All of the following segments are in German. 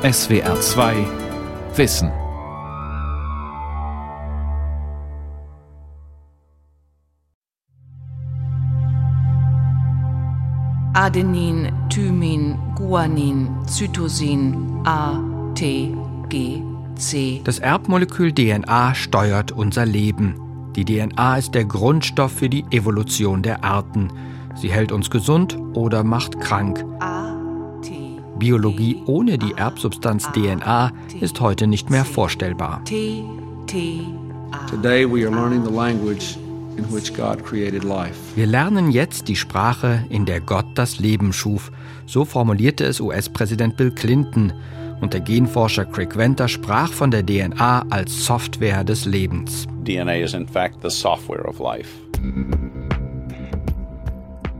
SWR 2 Wissen. Adenin, Thymin, Guanin, Cytosin, A, T, G, C. Das Erbmolekül DNA steuert unser Leben. Die DNA ist der Grundstoff für die Evolution der Arten. Sie hält uns gesund oder macht krank. Biologie ohne die Erbsubstanz DNA ist heute nicht mehr vorstellbar. Wir lernen jetzt die Sprache, in der Gott das Leben schuf. So formulierte es US-Präsident Bill Clinton. Und der Genforscher Craig Venter sprach von der DNA als Software des Lebens. DNA is in fact the software of life.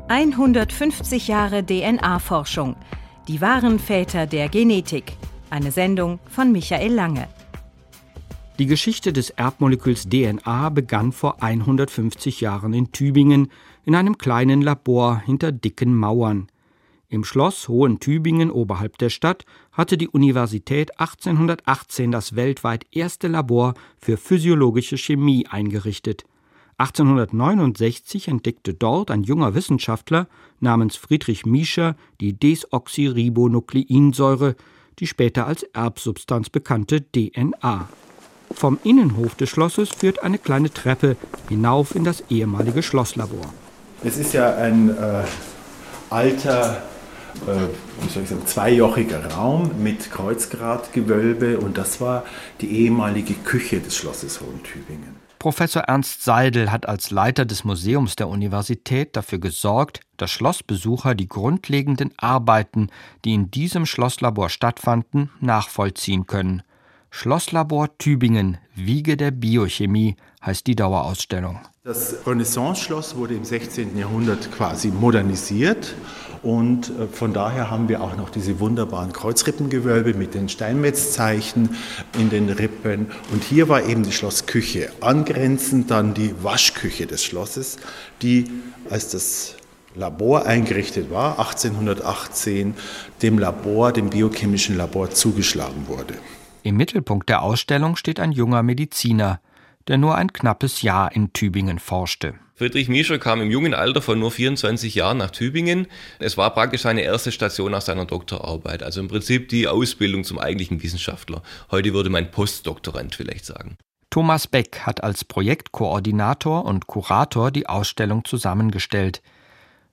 150 Jahre DNA-Forschung. Die wahren Väter der Genetik. Eine Sendung von Michael Lange. Die Geschichte des Erbmoleküls DNA begann vor 150 Jahren in Tübingen in einem kleinen Labor hinter dicken Mauern. Im Schloss Hohen-Tübingen oberhalb der Stadt hatte die Universität 1818 das weltweit erste Labor für physiologische Chemie eingerichtet. 1869 entdeckte dort ein junger Wissenschaftler namens Friedrich Miescher die Desoxyribonukleinsäure, die später als Erbsubstanz bekannte DNA. Vom Innenhof des Schlosses führt eine kleine Treppe hinauf in das ehemalige Schlosslabor. Es ist ja ein äh, alter, äh, wie soll ich sagen, zweijochiger Raum mit Kreuzgratgewölbe und das war die ehemalige Küche des Schlosses Hohentübingen. Professor Ernst Seidel hat als Leiter des Museums der Universität dafür gesorgt, dass Schlossbesucher die grundlegenden Arbeiten, die in diesem Schlosslabor stattfanden, nachvollziehen können. Schlosslabor Tübingen, Wiege der Biochemie, heißt die Dauerausstellung. Das Renaissance-Schloss wurde im 16. Jahrhundert quasi modernisiert und äh, von daher haben wir auch noch diese wunderbaren Kreuzrippengewölbe mit den Steinmetzzeichen in den Rippen. Und hier war eben die Schlossküche. Angrenzend dann die Waschküche des Schlosses, die als das Labor eingerichtet war, 1818, dem Labor, dem biochemischen Labor zugeschlagen wurde. Im Mittelpunkt der Ausstellung steht ein junger Mediziner, der nur ein knappes Jahr in Tübingen forschte. Friedrich Miescher kam im jungen Alter von nur 24 Jahren nach Tübingen. Es war praktisch seine erste Station nach seiner Doktorarbeit, also im Prinzip die Ausbildung zum eigentlichen Wissenschaftler. Heute würde man Postdoktorand vielleicht sagen. Thomas Beck hat als Projektkoordinator und Kurator die Ausstellung zusammengestellt.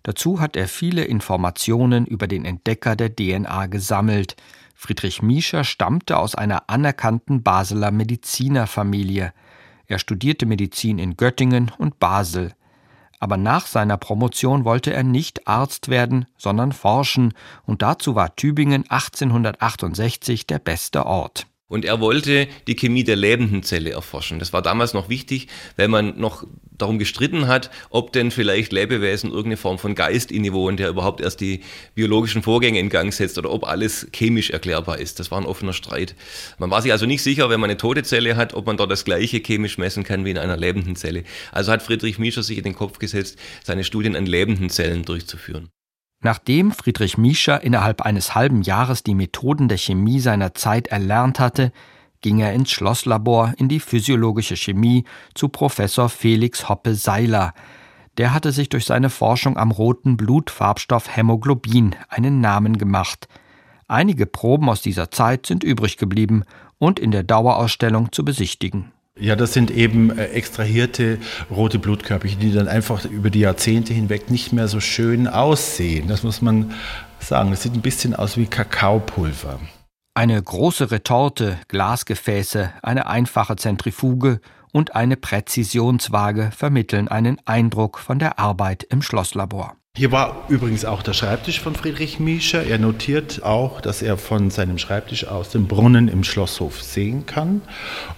Dazu hat er viele Informationen über den Entdecker der DNA gesammelt. Friedrich Miescher stammte aus einer anerkannten Basler Medizinerfamilie. Er studierte Medizin in Göttingen und Basel. Aber nach seiner Promotion wollte er nicht Arzt werden, sondern forschen, und dazu war Tübingen 1868 der beste Ort. Und er wollte die Chemie der lebenden Zelle erforschen. Das war damals noch wichtig, weil man noch darum gestritten hat, ob denn vielleicht Lebewesen irgendeine Form von Geist innewohnen, der überhaupt erst die biologischen Vorgänge in Gang setzt oder ob alles chemisch erklärbar ist. Das war ein offener Streit. Man war sich also nicht sicher, wenn man eine tote Zelle hat, ob man dort das gleiche chemisch messen kann wie in einer lebenden Zelle. Also hat Friedrich Miescher sich in den Kopf gesetzt, seine Studien an lebenden Zellen durchzuführen. Nachdem Friedrich Miescher innerhalb eines halben Jahres die Methoden der Chemie seiner Zeit erlernt hatte, ging er ins Schlosslabor in die physiologische Chemie zu Professor Felix Hoppe Seiler. Der hatte sich durch seine Forschung am roten Blutfarbstoff Hämoglobin einen Namen gemacht. Einige Proben aus dieser Zeit sind übrig geblieben und in der Dauerausstellung zu besichtigen. Ja, das sind eben äh, extrahierte rote Blutkörperchen, die dann einfach über die Jahrzehnte hinweg nicht mehr so schön aussehen. Das muss man sagen. Das sieht ein bisschen aus wie Kakaopulver. Eine große Retorte, Glasgefäße, eine einfache Zentrifuge und eine Präzisionswaage vermitteln einen Eindruck von der Arbeit im Schlosslabor. Hier war übrigens auch der Schreibtisch von Friedrich Miescher. Er notiert auch, dass er von seinem Schreibtisch aus den Brunnen im Schlosshof sehen kann.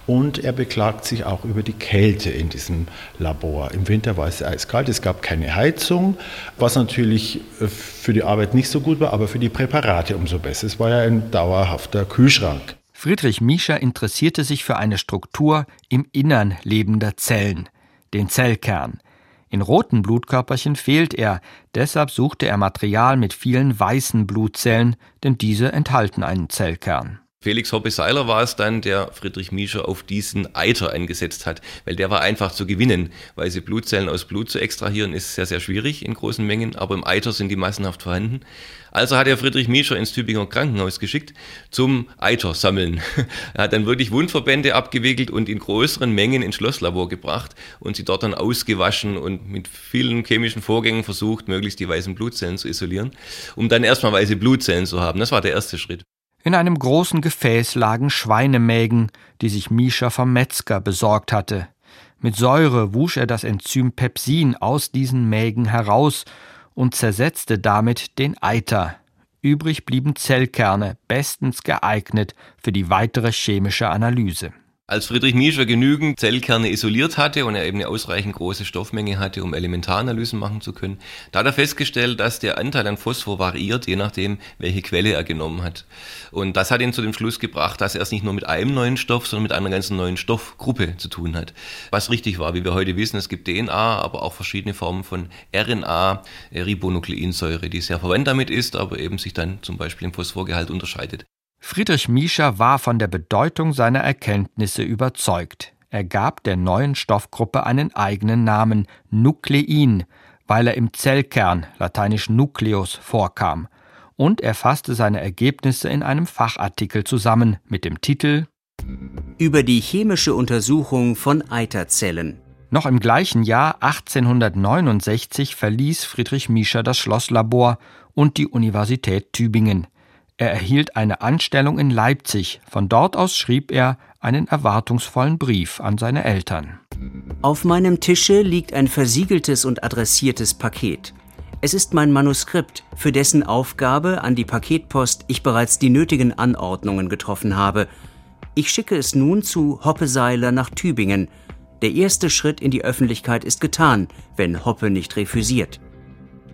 Und er beklagt sich auch über die Kälte in diesem Labor. Im Winter war es eiskalt, es gab keine Heizung, was natürlich äh, für die Arbeit nicht so gut war, aber für die Präparate umso besser. Es war ja ein dauerhafter Kühlschrank. Friedrich Miescher interessierte sich für eine Struktur im Innern lebender Zellen, den Zellkern. In roten Blutkörperchen fehlt er, deshalb suchte er Material mit vielen weißen Blutzellen, denn diese enthalten einen Zellkern. Felix Hoppe-Seiler war es dann, der Friedrich Miescher auf diesen Eiter eingesetzt hat, weil der war einfach zu gewinnen. Weiße Blutzellen aus Blut zu extrahieren ist sehr, sehr schwierig in großen Mengen, aber im Eiter sind die massenhaft vorhanden. Also hat er Friedrich Miescher ins Tübinger Krankenhaus geschickt zum Eiter sammeln. er hat dann wirklich Wundverbände abgewickelt und in größeren Mengen ins Schlosslabor gebracht und sie dort dann ausgewaschen und mit vielen chemischen Vorgängen versucht, möglichst die weißen Blutzellen zu isolieren, um dann erstmal weiße Blutzellen zu haben. Das war der erste Schritt. In einem großen Gefäß lagen Schweinemägen, die sich Mischa vom Metzger besorgt hatte. Mit Säure wusch er das Enzym Pepsin aus diesen Mägen heraus und zersetzte damit den Eiter. Übrig blieben Zellkerne, bestens geeignet für die weitere chemische Analyse. Als Friedrich Miescher genügend Zellkerne isoliert hatte und er eben eine ausreichend große Stoffmenge hatte, um Elementaranalysen machen zu können, da hat er festgestellt, dass der Anteil an Phosphor variiert, je nachdem, welche Quelle er genommen hat. Und das hat ihn zu dem Schluss gebracht, dass er es nicht nur mit einem neuen Stoff, sondern mit einer ganzen neuen Stoffgruppe zu tun hat. Was richtig war, wie wir heute wissen, es gibt DNA, aber auch verschiedene Formen von RNA, Ribonukleinsäure, die sehr verwandt damit ist, aber eben sich dann zum Beispiel im Phosphorgehalt unterscheidet. Friedrich Miescher war von der Bedeutung seiner Erkenntnisse überzeugt. Er gab der neuen Stoffgruppe einen eigenen Namen, Nuklein, weil er im Zellkern, lateinisch Nucleus, vorkam. Und er fasste seine Ergebnisse in einem Fachartikel zusammen mit dem Titel Über die chemische Untersuchung von Eiterzellen. Noch im gleichen Jahr 1869 verließ Friedrich Miescher das Schlosslabor und die Universität Tübingen. Er erhielt eine Anstellung in Leipzig. Von dort aus schrieb er einen erwartungsvollen Brief an seine Eltern. Auf meinem Tische liegt ein versiegeltes und adressiertes Paket. Es ist mein Manuskript, für dessen Aufgabe an die Paketpost ich bereits die nötigen Anordnungen getroffen habe. Ich schicke es nun zu Hoppe Seiler nach Tübingen. Der erste Schritt in die Öffentlichkeit ist getan, wenn Hoppe nicht refüsiert.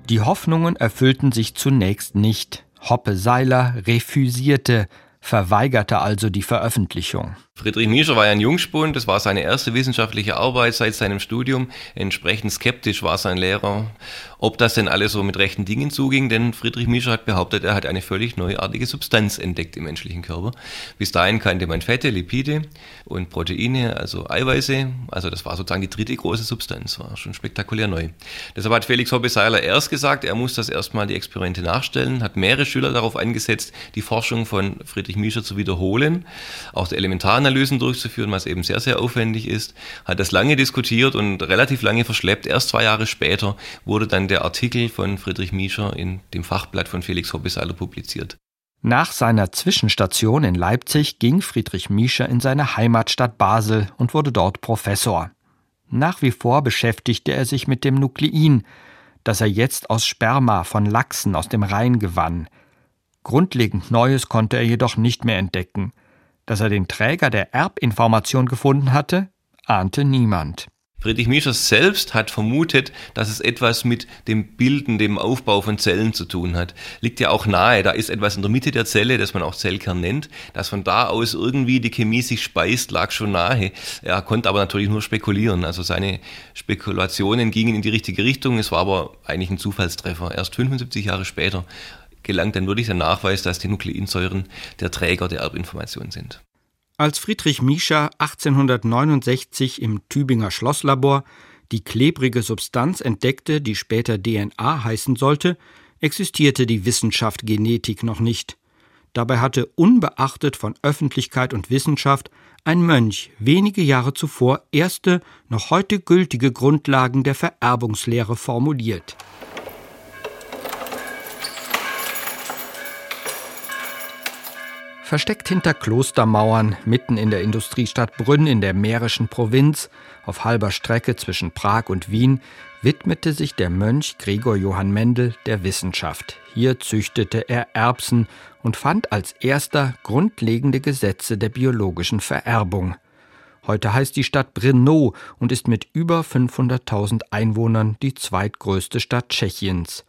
Die Hoffnungen erfüllten sich zunächst nicht. Hoppe Seiler refüsierte, verweigerte also die Veröffentlichung. Friedrich Miescher war ja ein Jungspund, das war seine erste wissenschaftliche Arbeit seit seinem Studium. Entsprechend skeptisch war sein Lehrer, ob das denn alles so mit rechten Dingen zuging, denn Friedrich Miescher hat behauptet, er hat eine völlig neuartige Substanz entdeckt im menschlichen Körper. Bis dahin kannte man Fette, Lipide und Proteine, also Eiweiße, also das war sozusagen die dritte große Substanz, war schon spektakulär neu. Deshalb hat Felix Hoppe-Seiler erst gesagt, er muss das erstmal die Experimente nachstellen, hat mehrere Schüler darauf eingesetzt, die Forschung von Friedrich Miescher zu wiederholen, auch der Elementar Analysen durchzuführen, was eben sehr, sehr aufwendig ist. Hat das lange diskutiert und relativ lange verschleppt. Erst zwei Jahre später wurde dann der Artikel von Friedrich Miescher in dem Fachblatt von Felix Hobbeseiler publiziert. Nach seiner Zwischenstation in Leipzig ging Friedrich Miescher in seine Heimatstadt Basel und wurde dort Professor. Nach wie vor beschäftigte er sich mit dem Nuklein, das er jetzt aus Sperma von Lachsen aus dem Rhein gewann. Grundlegend Neues konnte er jedoch nicht mehr entdecken. Dass er den Träger der Erbinformation gefunden hatte, ahnte niemand. Friedrich Miescher selbst hat vermutet, dass es etwas mit dem Bilden, dem Aufbau von Zellen zu tun hat. Liegt ja auch nahe, da ist etwas in der Mitte der Zelle, das man auch Zellkern nennt, dass von da aus irgendwie die Chemie sich speist, lag schon nahe. Er konnte aber natürlich nur spekulieren. Also seine Spekulationen gingen in die richtige Richtung. Es war aber eigentlich ein Zufallstreffer. Erst 75 Jahre später gelangt dann wirklich der Nachweis, dass die Nukleinsäuren der Träger der Erbinformation sind. Als Friedrich Miescher 1869 im Tübinger Schlosslabor die klebrige Substanz entdeckte, die später DNA heißen sollte, existierte die Wissenschaft Genetik noch nicht. Dabei hatte unbeachtet von Öffentlichkeit und Wissenschaft ein Mönch wenige Jahre zuvor erste, noch heute gültige Grundlagen der Vererbungslehre formuliert. Versteckt hinter Klostermauern, mitten in der Industriestadt Brünn in der mährischen Provinz, auf halber Strecke zwischen Prag und Wien, widmete sich der Mönch Gregor Johann Mendel der Wissenschaft. Hier züchtete er Erbsen und fand als erster grundlegende Gesetze der biologischen Vererbung. Heute heißt die Stadt Brno und ist mit über 500.000 Einwohnern die zweitgrößte Stadt Tschechiens.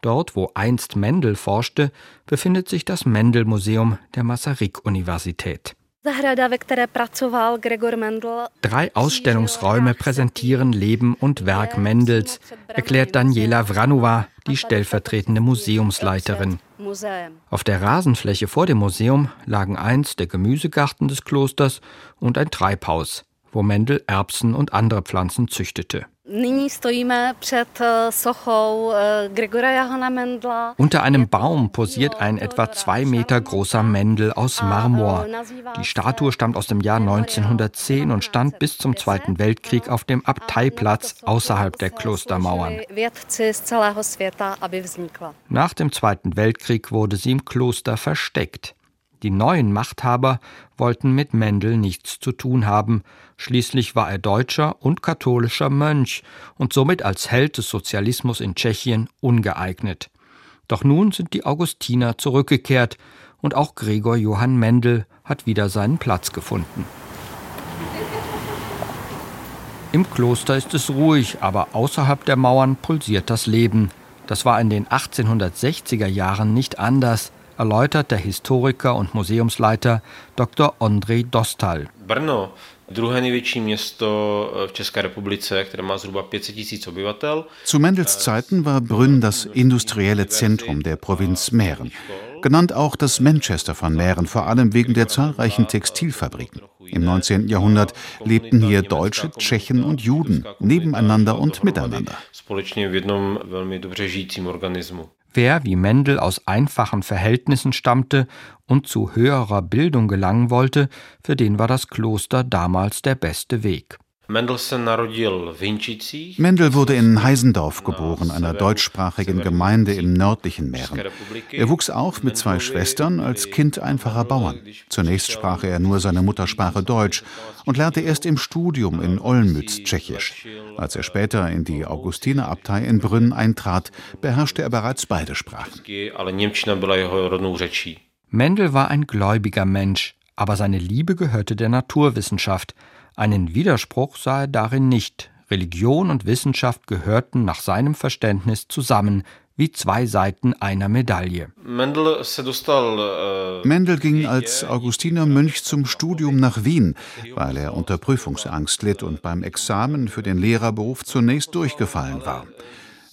Dort, wo einst Mendel forschte, befindet sich das Mendel-Museum der Masaryk-Universität Drei Ausstellungsräume präsentieren Leben und Werk Mendels, erklärt Daniela Vranova, die stellvertretende Museumsleiterin. Auf der Rasenfläche vor dem Museum lagen einst der Gemüsegarten des Klosters und ein Treibhaus, wo Mendel Erbsen und andere Pflanzen züchtete. Eh, Unter einem Baum posiert ein etwa zwei Meter großer Mendel aus Marmor. Die Statue stammt aus dem Jahr 1910 und stand bis zum Zweiten Weltkrieg auf dem Abteiplatz außerhalb der Klostermauern. Nach dem Zweiten Weltkrieg wurde sie im Kloster versteckt. Die neuen Machthaber wollten mit Mendel nichts zu tun haben, schließlich war er deutscher und katholischer Mönch und somit als Held des Sozialismus in Tschechien ungeeignet. Doch nun sind die Augustiner zurückgekehrt und auch Gregor Johann Mendel hat wieder seinen Platz gefunden. Im Kloster ist es ruhig, aber außerhalb der Mauern pulsiert das Leben. Das war in den 1860er Jahren nicht anders erläutert der Historiker und Museumsleiter Dr. Ondrej Dostal. Brno druhé největší město v České republice, které má zhruba 500 tisíc obyvatel. Zu Mendels Zeiten war Brünn das industrielle Zentrum der Provinz Mähren. Genannt auch das Manchester von Mähren, vor allem wegen der zahlreichen Textilfabriken. Im 19. Jahrhundert lebten hier Deutsche, Tschechen und Juden nebeneinander und miteinander. Wer wie Mendel aus einfachen Verhältnissen stammte und zu höherer Bildung gelangen wollte, für den war das Kloster damals der beste Weg. Mendel wurde in Heisendorf geboren, einer deutschsprachigen Gemeinde im nördlichen Mähren. Er wuchs auf mit zwei Schwestern als Kind einfacher Bauern. Zunächst sprach er nur seine Muttersprache Deutsch und lernte erst im Studium in Olmütz Tschechisch. Als er später in die Augustinerabtei in Brünn eintrat, beherrschte er bereits beide Sprachen. Mendel war ein gläubiger Mensch, aber seine Liebe gehörte der Naturwissenschaft – einen Widerspruch sah er darin nicht. Religion und Wissenschaft gehörten nach seinem Verständnis zusammen, wie zwei Seiten einer Medaille. Mendel äh, ging als Augustinermönch zum Studium nach Wien, weil er unter Prüfungsangst litt und beim Examen für den Lehrerberuf zunächst durchgefallen war.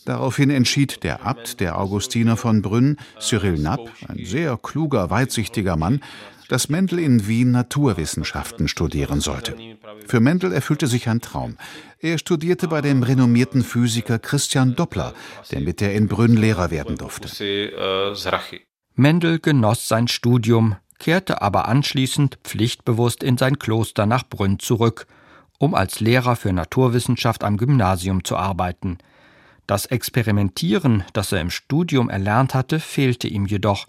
Daraufhin entschied der Abt der Augustiner von Brünn, Cyril Knapp, ein sehr kluger, weitsichtiger Mann, dass Mendel in Wien Naturwissenschaften studieren sollte. Für Mendel erfüllte sich ein Traum. Er studierte bei dem renommierten Physiker Christian Doppler, der mit der in Brünn Lehrer werden durfte. Mendel genoss sein Studium, kehrte aber anschließend pflichtbewusst in sein Kloster nach Brünn zurück, um als Lehrer für Naturwissenschaft am Gymnasium zu arbeiten. Das Experimentieren, das er im Studium erlernt hatte, fehlte ihm jedoch,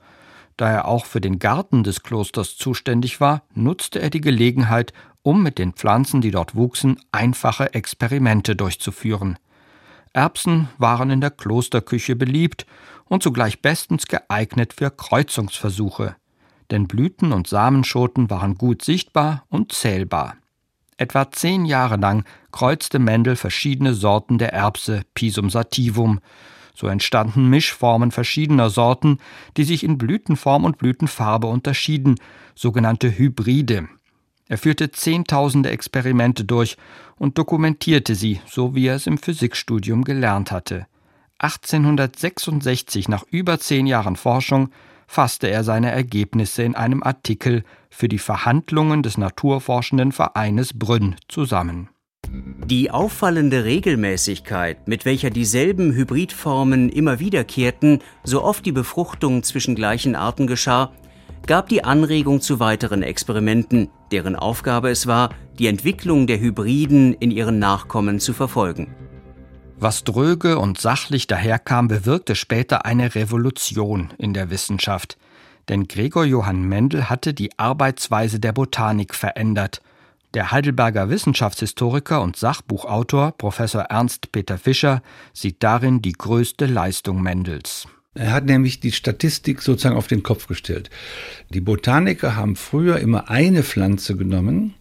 da er auch für den Garten des Klosters zuständig war, nutzte er die Gelegenheit, um mit den Pflanzen, die dort wuchsen, einfache Experimente durchzuführen. Erbsen waren in der Klosterküche beliebt und zugleich bestens geeignet für Kreuzungsversuche, denn Blüten und Samenschoten waren gut sichtbar und zählbar. Etwa zehn Jahre lang kreuzte Mendel verschiedene Sorten der Erbse Pisum sativum, so entstanden Mischformen verschiedener Sorten, die sich in Blütenform und Blütenfarbe unterschieden, sogenannte Hybride. Er führte zehntausende Experimente durch und dokumentierte sie, so wie er es im Physikstudium gelernt hatte. 1866, nach über zehn Jahren Forschung, fasste er seine Ergebnisse in einem Artikel für die Verhandlungen des Naturforschenden Vereines Brünn zusammen. Die auffallende Regelmäßigkeit, mit welcher dieselben Hybridformen immer wiederkehrten, so oft die Befruchtung zwischen gleichen Arten geschah, gab die Anregung zu weiteren Experimenten, deren Aufgabe es war, die Entwicklung der Hybriden in ihren Nachkommen zu verfolgen. Was dröge und sachlich daherkam, bewirkte später eine Revolution in der Wissenschaft. Denn Gregor Johann Mendel hatte die Arbeitsweise der Botanik verändert der Heidelberger Wissenschaftshistoriker und Sachbuchautor Professor Ernst Peter Fischer sieht darin die größte Leistung Mendels. Er hat nämlich die Statistik sozusagen auf den Kopf gestellt. Die Botaniker haben früher immer eine Pflanze genommen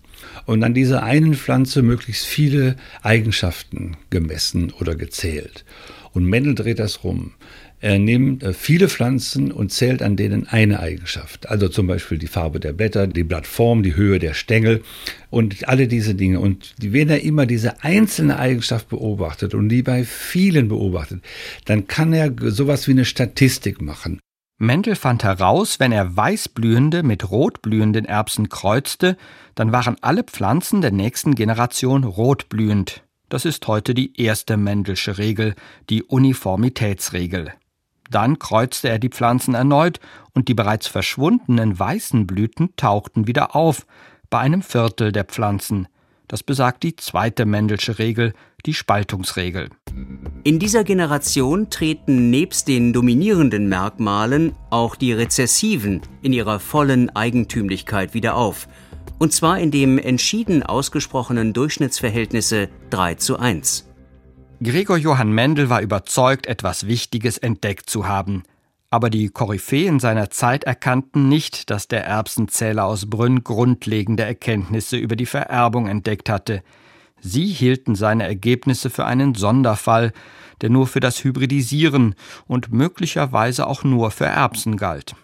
und an dieser einen Pflanze möglichst viele Eigenschaften gemessen oder gezählt. Und Mendel dreht das rum. Er nimmt äh, viele Pflanzen und zählt an denen eine Eigenschaft. Also zum Beispiel die Farbe der Blätter, die Blattform, die Höhe der Stängel und alle diese Dinge. Und wenn er immer diese einzelne Eigenschaft beobachtet und die bei vielen beobachtet, dann kann er sowas wie eine Statistik machen. Mendel fand heraus, wenn er weißblühende mit rotblühenden Erbsen kreuzte, dann waren alle Pflanzen der nächsten Generation rotblühend. Das ist heute die erste Mendelsche Regel, die Uniformitätsregel. Dann kreuzte er die Pflanzen erneut und die bereits verschwundenen weißen Blüten tauchten wieder auf, bei einem Viertel der Pflanzen. Das besagt die zweite Mendelsche Regel, die Spaltungsregel. In dieser Generation treten nebst den dominierenden Merkmalen auch die rezessiven in ihrer vollen Eigentümlichkeit wieder auf. Und zwar in dem entschieden ausgesprochenen Durchschnittsverhältnisse 3 zu 1. Gregor Johann Mendel war überzeugt, etwas Wichtiges entdeckt zu haben. Aber die Koryphäen seiner Zeit erkannten nicht, dass der Erbsenzähler aus Brünn grundlegende Erkenntnisse über die Vererbung entdeckt hatte. Sie hielten seine Ergebnisse für einen Sonderfall, der nur für das Hybridisieren und möglicherweise auch nur für Erbsen galt.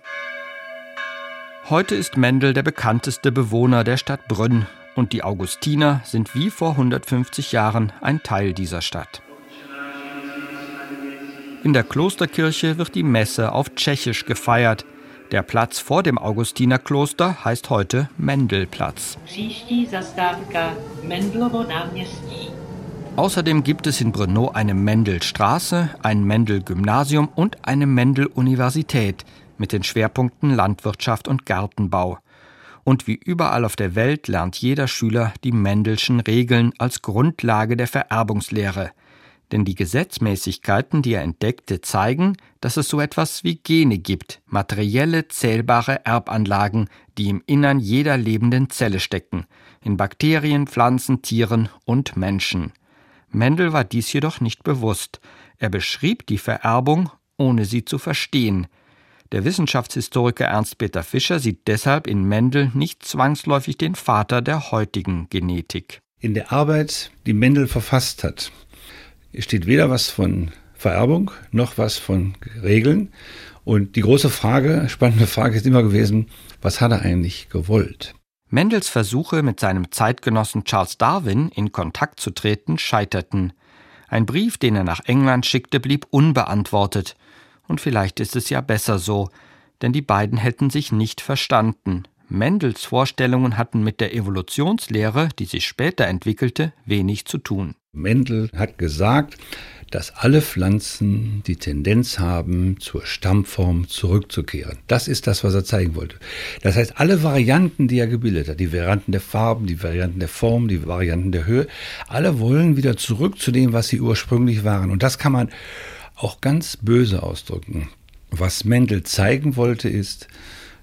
Heute ist Mendel der bekannteste Bewohner der Stadt Brünn und die Augustiner sind wie vor 150 Jahren ein Teil dieser Stadt. In der Klosterkirche wird die Messe auf Tschechisch gefeiert. Der Platz vor dem Augustinerkloster heißt heute Mendelplatz. Außerdem gibt es in Brno eine Mendelstraße, ein Mendel-Gymnasium und eine Mendel-Universität mit den Schwerpunkten Landwirtschaft und Gartenbau. Und wie überall auf der Welt lernt jeder Schüler die Mendelschen Regeln als Grundlage der Vererbungslehre. Denn die Gesetzmäßigkeiten, die er entdeckte, zeigen, dass es so etwas wie Gene gibt, materielle, zählbare Erbanlagen, die im Innern jeder lebenden Zelle stecken, in Bakterien, Pflanzen, Tieren und Menschen. Mendel war dies jedoch nicht bewusst. Er beschrieb die Vererbung, ohne sie zu verstehen. Der Wissenschaftshistoriker Ernst Peter Fischer sieht deshalb in Mendel nicht zwangsläufig den Vater der heutigen Genetik. In der Arbeit, die Mendel verfasst hat, steht weder was von Vererbung noch was von Regeln. Und die große Frage, spannende Frage ist immer gewesen, was hat er eigentlich gewollt? Mendels Versuche, mit seinem Zeitgenossen Charles Darwin in Kontakt zu treten, scheiterten. Ein Brief, den er nach England schickte, blieb unbeantwortet. Und vielleicht ist es ja besser so, denn die beiden hätten sich nicht verstanden. Mendels Vorstellungen hatten mit der Evolutionslehre, die sich später entwickelte, wenig zu tun. Mendel hat gesagt, dass alle Pflanzen die Tendenz haben, zur Stammform zurückzukehren. Das ist das, was er zeigen wollte. Das heißt, alle Varianten, die er gebildet hat, die Varianten der Farben, die Varianten der Form, die Varianten der Höhe, alle wollen wieder zurück zu dem, was sie ursprünglich waren. Und das kann man auch ganz böse ausdrücken. Was Mendel zeigen wollte, ist,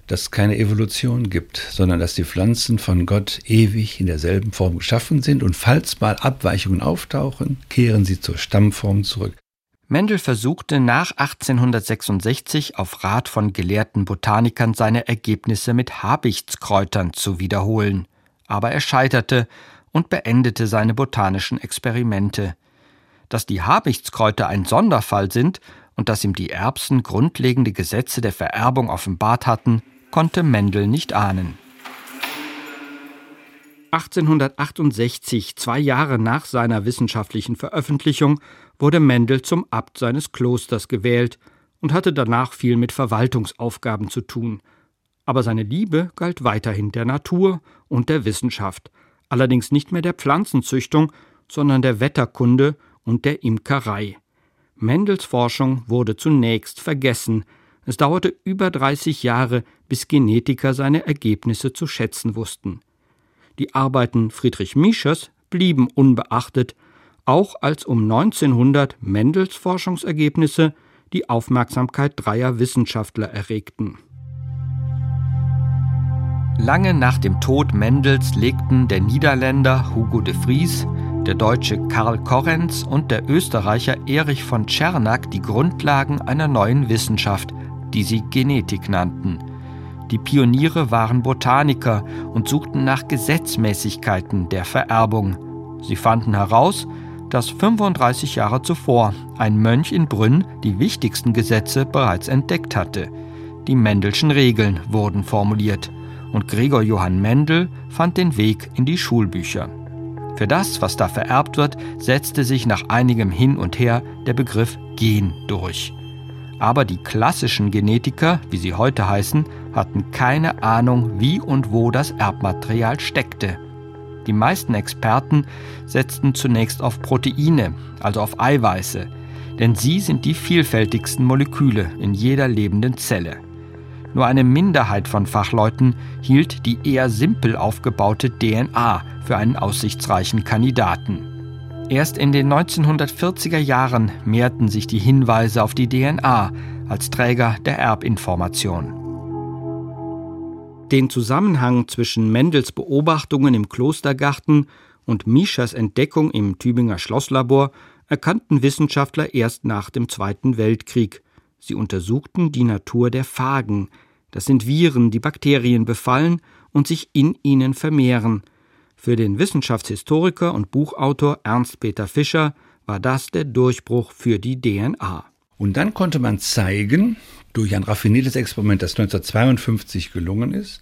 dass es keine Evolution gibt, sondern dass die Pflanzen von Gott ewig in derselben Form geschaffen sind und falls mal Abweichungen auftauchen, kehren sie zur Stammform zurück. Mendel versuchte nach 1866 auf Rat von gelehrten Botanikern seine Ergebnisse mit Habichtskräutern zu wiederholen, aber er scheiterte und beendete seine botanischen Experimente dass die Habichtskräuter ein Sonderfall sind und dass ihm die Erbsen grundlegende Gesetze der Vererbung offenbart hatten, konnte Mendel nicht ahnen. 1868, zwei Jahre nach seiner wissenschaftlichen Veröffentlichung, wurde Mendel zum Abt seines Klosters gewählt und hatte danach viel mit Verwaltungsaufgaben zu tun. Aber seine Liebe galt weiterhin der Natur und der Wissenschaft, allerdings nicht mehr der Pflanzenzüchtung, sondern der Wetterkunde und der Imkerei. Mendels Forschung wurde zunächst vergessen. Es dauerte über 30 Jahre, bis Genetiker seine Ergebnisse zu schätzen wussten. Die Arbeiten Friedrich Mischers blieben unbeachtet, auch als um 1900 Mendels Forschungsergebnisse die Aufmerksamkeit dreier Wissenschaftler erregten. Lange nach dem Tod Mendels legten der Niederländer Hugo de Vries der Deutsche Karl Korrenz und der Österreicher Erich von Czernak die Grundlagen einer neuen Wissenschaft, die sie Genetik nannten. Die Pioniere waren Botaniker und suchten nach Gesetzmäßigkeiten der Vererbung. Sie fanden heraus, dass 35 Jahre zuvor ein Mönch in Brünn die wichtigsten Gesetze bereits entdeckt hatte. Die Mendelschen Regeln wurden formuliert und Gregor Johann Mendel fand den Weg in die Schulbücher. Für das, was da vererbt wird, setzte sich nach einigem Hin und Her der Begriff Gen durch. Aber die klassischen Genetiker, wie sie heute heißen, hatten keine Ahnung, wie und wo das Erbmaterial steckte. Die meisten Experten setzten zunächst auf Proteine, also auf Eiweiße, denn sie sind die vielfältigsten Moleküle in jeder lebenden Zelle. Nur eine Minderheit von Fachleuten hielt die eher simpel aufgebaute DNA für einen aussichtsreichen Kandidaten. Erst in den 1940er Jahren mehrten sich die Hinweise auf die DNA als Träger der Erbinformation. Den Zusammenhang zwischen Mendels Beobachtungen im Klostergarten und Mischas Entdeckung im Tübinger Schlosslabor erkannten Wissenschaftler erst nach dem Zweiten Weltkrieg. Sie untersuchten die Natur der Phagen. Das sind Viren, die Bakterien befallen und sich in ihnen vermehren. Für den Wissenschaftshistoriker und Buchautor Ernst Peter Fischer war das der Durchbruch für die DNA. Und dann konnte man zeigen, durch ein raffiniertes Experiment, das 1952 gelungen ist,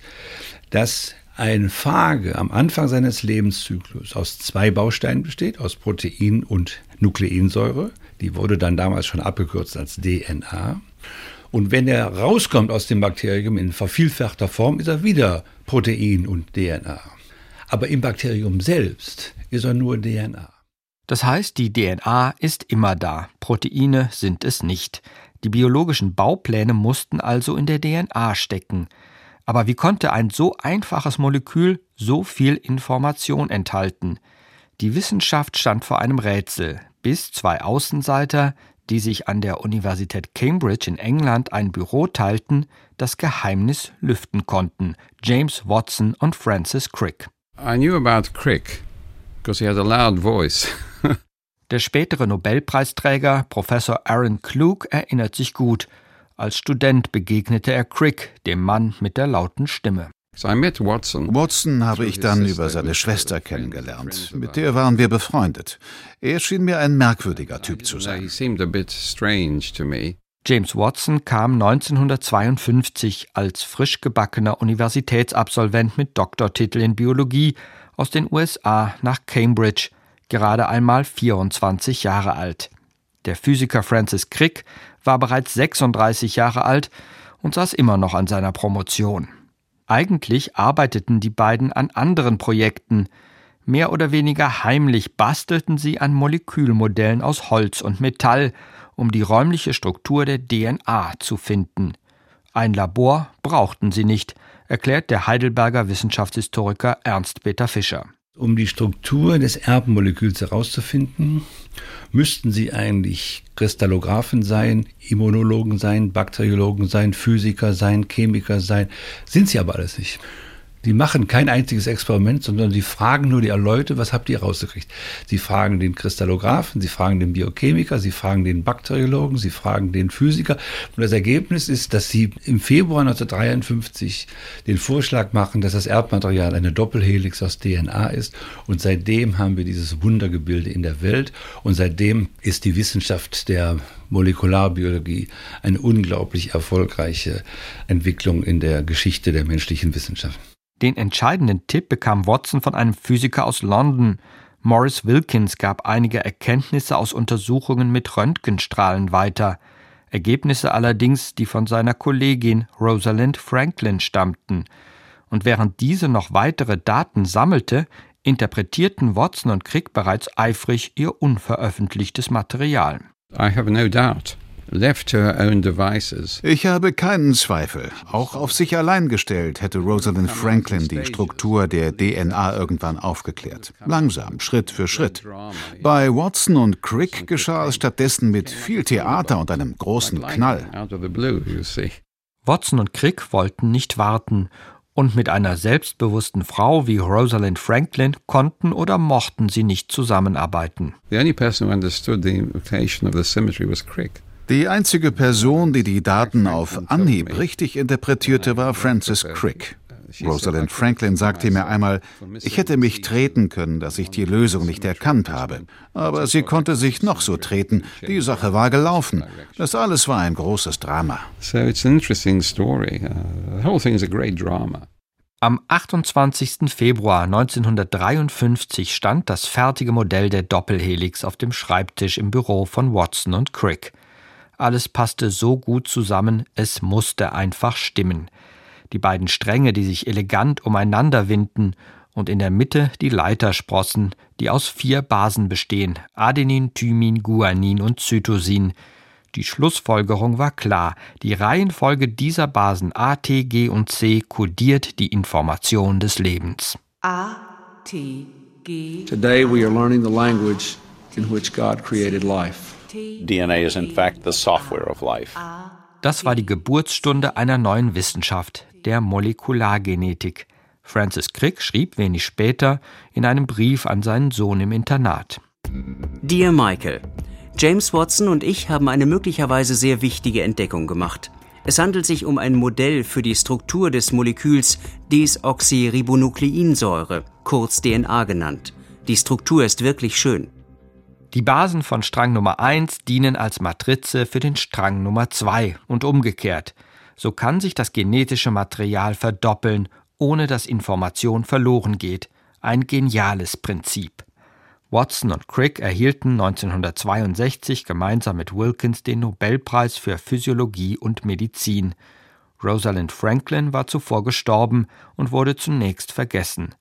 dass ein Phage am Anfang seines Lebenszyklus aus zwei Bausteinen besteht, aus Protein und Nukleinsäure. Die wurde dann damals schon abgekürzt als DNA. Und wenn er rauskommt aus dem Bakterium in vervielfachter Form, ist er wieder Protein und DNA. Aber im Bakterium selbst ist er nur DNA. Das heißt, die DNA ist immer da, Proteine sind es nicht. Die biologischen Baupläne mussten also in der DNA stecken. Aber wie konnte ein so einfaches Molekül so viel Information enthalten? Die Wissenschaft stand vor einem Rätsel, bis zwei Außenseiter, die sich an der Universität Cambridge in England ein Büro teilten, das Geheimnis lüften konnten, James Watson und Francis Crick. I knew about Crick because he had a loud voice. Der spätere Nobelpreisträger Professor Aaron Klug erinnert sich gut. Als Student begegnete er Crick, dem Mann mit der lauten Stimme. Watson habe ich dann über seine Schwester kennengelernt. Mit der waren wir befreundet. Er schien mir ein merkwürdiger Typ zu sein. James Watson kam 1952 als frisch gebackener Universitätsabsolvent mit Doktortitel in Biologie aus den USA nach Cambridge gerade einmal 24 Jahre alt. Der Physiker Francis Crick war bereits 36 Jahre alt und saß immer noch an seiner Promotion. Eigentlich arbeiteten die beiden an anderen Projekten. Mehr oder weniger heimlich bastelten sie an Molekülmodellen aus Holz und Metall, um die räumliche Struktur der DNA zu finden. Ein Labor brauchten sie nicht, erklärt der Heidelberger Wissenschaftshistoriker Ernst Peter Fischer. Um die Struktur des Erbmoleküls herauszufinden, müssten sie eigentlich Kristallographen sein, Immunologen sein, Bakteriologen sein, Physiker sein, Chemiker sein. Sind sie aber alles nicht. Die machen kein einziges Experiment, sondern sie fragen nur die Leute, was habt ihr rausgekriegt? Sie fragen den Kristallographen, sie fragen den Biochemiker, sie fragen den Bakteriologen, sie fragen den Physiker. Und das Ergebnis ist, dass sie im Februar 1953 den Vorschlag machen, dass das Erbmaterial eine Doppelhelix aus DNA ist. Und seitdem haben wir dieses Wundergebilde in der Welt. Und seitdem ist die Wissenschaft der Molekularbiologie eine unglaublich erfolgreiche Entwicklung in der Geschichte der menschlichen Wissenschaft. Den entscheidenden Tipp bekam Watson von einem Physiker aus London. Morris Wilkins gab einige Erkenntnisse aus Untersuchungen mit Röntgenstrahlen weiter. Ergebnisse allerdings, die von seiner Kollegin Rosalind Franklin stammten. Und während diese noch weitere Daten sammelte, interpretierten Watson und Crick bereits eifrig ihr unveröffentlichtes Material. I have no doubt ich habe keinen Zweifel. Auch auf sich allein gestellt hätte Rosalind Franklin die Struktur der DNA irgendwann aufgeklärt. Langsam, Schritt für Schritt. Bei Watson und Crick geschah es stattdessen mit viel Theater und einem großen Knall. Watson und Crick wollten nicht warten und mit einer selbstbewussten Frau wie Rosalind Franklin konnten oder mochten sie nicht zusammenarbeiten. The only person who understood the implication of the symmetry was Crick. Die einzige Person, die die Daten auf Anhieb richtig interpretierte, war Francis Crick. Rosalind Franklin sagte mir einmal, ich hätte mich treten können, dass ich die Lösung nicht erkannt habe. Aber sie konnte sich noch so treten. Die Sache war gelaufen. Das alles war ein großes Drama. So it's an interesting story. Uh, the whole thing is a great drama. Am 28. Februar 1953 stand das fertige Modell der Doppelhelix auf dem Schreibtisch im Büro von Watson und Crick. Alles passte so gut zusammen, es musste einfach stimmen. Die beiden Stränge, die sich elegant umeinander winden, und in der Mitte die Leitersprossen, die aus vier Basen bestehen: Adenin, Thymin, Guanin und Cytosin. Die Schlussfolgerung war klar: Die Reihenfolge dieser Basen A, T, G und C kodiert die Information des Lebens. A, T, G. Today we are learning the language in which God created life. DNA is in fact the software of life. Das war die Geburtsstunde einer neuen Wissenschaft, der Molekulargenetik. Francis Crick schrieb wenig später in einem Brief an seinen Sohn im Internat. Dear Michael, James Watson und ich haben eine möglicherweise sehr wichtige Entdeckung gemacht. Es handelt sich um ein Modell für die Struktur des Moleküls Desoxyribonukleinsäure, kurz DNA genannt. Die Struktur ist wirklich schön. Die Basen von Strang Nummer 1 dienen als Matrize für den Strang Nummer 2 und umgekehrt. So kann sich das genetische Material verdoppeln, ohne dass Information verloren geht. Ein geniales Prinzip. Watson und Crick erhielten 1962 gemeinsam mit Wilkins den Nobelpreis für Physiologie und Medizin. Rosalind Franklin war zuvor gestorben und wurde zunächst vergessen.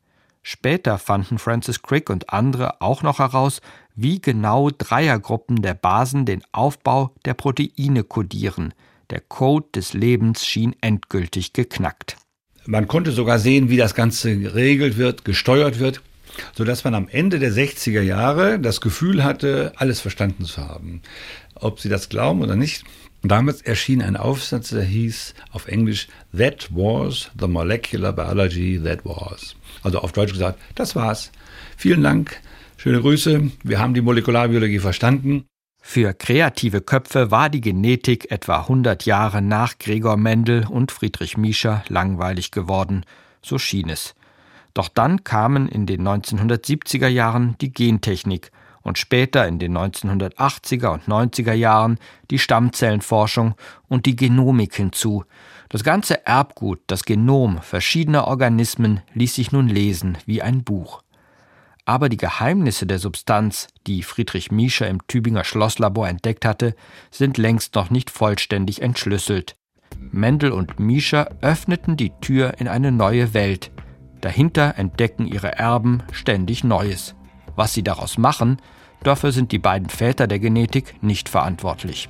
Später fanden Francis Crick und andere auch noch heraus, wie genau Dreiergruppen der Basen den Aufbau der Proteine kodieren. Der Code des Lebens schien endgültig geknackt. Man konnte sogar sehen, wie das Ganze geregelt wird, gesteuert wird, sodass man am Ende der 60er Jahre das Gefühl hatte, alles verstanden zu haben. Ob Sie das glauben oder nicht, Damals erschien ein Aufsatz, der hieß auf Englisch That was the molecular biology that was. Also auf Deutsch gesagt, das war's. Vielen Dank, schöne Grüße, wir haben die Molekularbiologie verstanden. Für kreative Köpfe war die Genetik etwa 100 Jahre nach Gregor Mendel und Friedrich Miescher langweilig geworden, so schien es. Doch dann kamen in den 1970er Jahren die Gentechnik und später in den 1980er und 90er Jahren die Stammzellenforschung und die Genomik hinzu. Das ganze Erbgut, das Genom verschiedener Organismen ließ sich nun lesen wie ein Buch. Aber die Geheimnisse der Substanz, die Friedrich Miescher im Tübinger Schlosslabor entdeckt hatte, sind längst noch nicht vollständig entschlüsselt. Mendel und Miescher öffneten die Tür in eine neue Welt. Dahinter entdecken ihre Erben ständig Neues. Was sie daraus machen, dafür sind die beiden Väter der Genetik nicht verantwortlich.